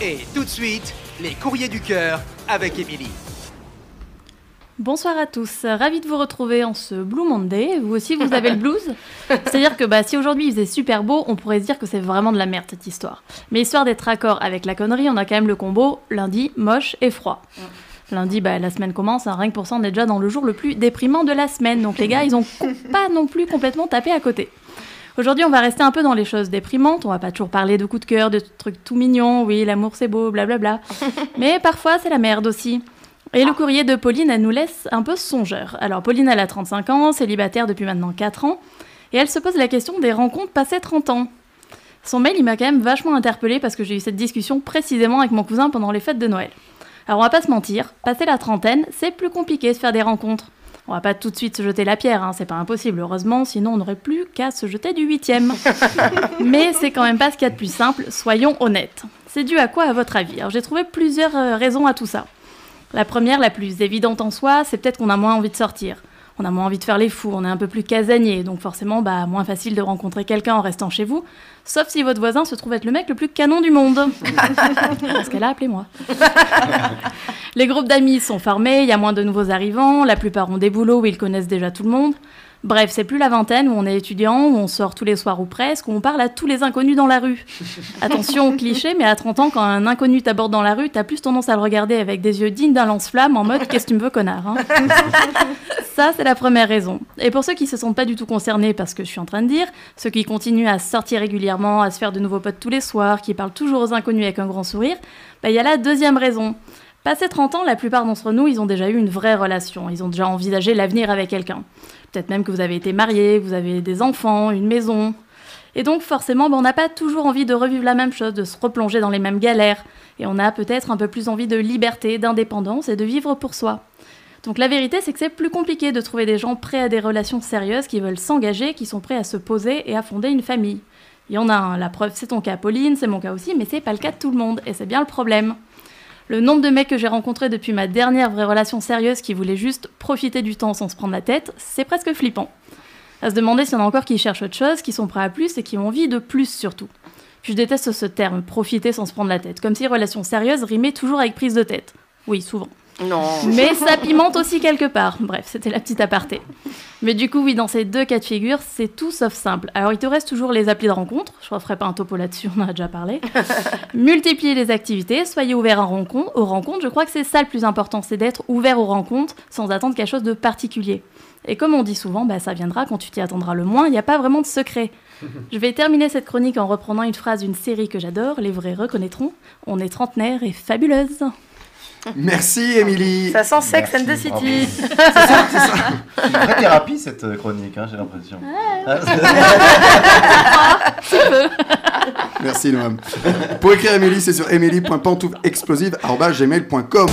Et tout de suite, les courriers du cœur avec Émilie. Bonsoir à tous, ravi de vous retrouver en ce Blue Monday. Vous aussi, vous avez le blues C'est-à-dire que bah, si aujourd'hui il faisait super beau, on pourrait se dire que c'est vraiment de la merde cette histoire. Mais histoire d'être accord avec la connerie, on a quand même le combo lundi, moche et froid. Lundi, bah, la semaine commence, hein, rien que pour ça, on est déjà dans le jour le plus déprimant de la semaine. Donc les gars, ils ont pas non plus complètement tapé à côté. Aujourd'hui, on va rester un peu dans les choses déprimantes. On va pas toujours parler de coups de cœur, de trucs tout mignons. Oui, l'amour c'est beau, blablabla. Mais parfois, c'est la merde aussi. Et le courrier de Pauline, elle nous laisse un peu songeur. Alors, Pauline, elle a 35 ans, célibataire depuis maintenant 4 ans, et elle se pose la question des rencontres passées 30 ans. Son mail, il m'a quand même vachement interpellée parce que j'ai eu cette discussion précisément avec mon cousin pendant les fêtes de Noël. Alors, on va pas se mentir, passer la trentaine, c'est plus compliqué de faire des rencontres. On va pas tout de suite se jeter la pierre, hein, c'est pas impossible, heureusement, sinon on n'aurait plus qu'à se jeter du huitième. Mais c'est quand même pas ce qu'il y a de plus simple, soyons honnêtes. C'est dû à quoi à votre avis? Alors j'ai trouvé plusieurs euh, raisons à tout ça. La première, la plus évidente en soi, c'est peut-être qu'on a moins envie de sortir. On a moins envie de faire les fous, on est un peu plus casanier, donc forcément, bah, moins facile de rencontrer quelqu'un en restant chez vous, sauf si votre voisin se trouve être le mec le plus canon du monde. Parce qu'elle a appelé-moi. Les groupes d'amis sont formés, il y a moins de nouveaux arrivants, la plupart ont des boulots où ils connaissent déjà tout le monde. Bref, c'est plus la vingtaine où on est étudiant, où on sort tous les soirs ou presque, où on parle à tous les inconnus dans la rue. Attention, cliché, mais à 30 ans, quand un inconnu t'aborde dans la rue, t'as plus tendance à le regarder avec des yeux dignes d'un lance-flamme en mode Qu'est-ce que tu me veux, connard hein Ça, c'est la première raison. Et pour ceux qui se sentent pas du tout concernés par ce que je suis en train de dire, ceux qui continuent à sortir régulièrement, à se faire de nouveaux potes tous les soirs, qui parlent toujours aux inconnus avec un grand sourire, bah, il y a la deuxième raison. Passé 30 ans, la plupart d'entre nous, ils ont déjà eu une vraie relation. Ils ont déjà envisagé l'avenir avec quelqu'un. Peut-être même que vous avez été marié, vous avez des enfants, une maison. Et donc forcément, ben, on n'a pas toujours envie de revivre la même chose, de se replonger dans les mêmes galères. Et on a peut-être un peu plus envie de liberté, d'indépendance et de vivre pour soi. Donc la vérité, c'est que c'est plus compliqué de trouver des gens prêts à des relations sérieuses, qui veulent s'engager, qui sont prêts à se poser et à fonder une famille. Il y en a un, la preuve, c'est ton cas, Pauline, c'est mon cas aussi, mais c'est pas le cas de tout le monde, et c'est bien le problème. Le nombre de mecs que j'ai rencontrés depuis ma dernière vraie relation sérieuse qui voulaient juste profiter du temps sans se prendre la tête, c'est presque flippant. À se demander s'il y en a encore qui cherchent autre chose, qui sont prêts à plus et qui ont envie de plus surtout. Je déteste ce terme, profiter sans se prendre la tête, comme si relation sérieuse rimait toujours avec prise de tête. Oui, souvent. Non. Mais ça pimente aussi quelque part. Bref, c'était la petite aparté. Mais du coup, oui, dans ces deux cas de figure, c'est tout sauf simple. Alors, il te reste toujours les applis de rencontre. Je ne referai pas un topo là-dessus, on en a déjà parlé. Multiplier les activités, soyez ouverts à rencontre, aux rencontres. Je crois que c'est ça le plus important, c'est d'être ouvert aux rencontres sans attendre quelque chose de particulier. Et comme on dit souvent, bah, ça viendra quand tu t'y attendras le moins, il n'y a pas vraiment de secret. Je vais terminer cette chronique en reprenant une phrase d'une série que j'adore, les vrais reconnaîtront. On est trentenaire et fabuleuse. Merci, Émilie. Ça sent Sex and the City. C'est ça, c'est ça. C'est une vraie thérapie cette chronique, hein, j'ai l'impression. Ah, Merci, Noam. Pour écrire Émilie, c'est sur émilie.pantouflexplosive.gmail.com.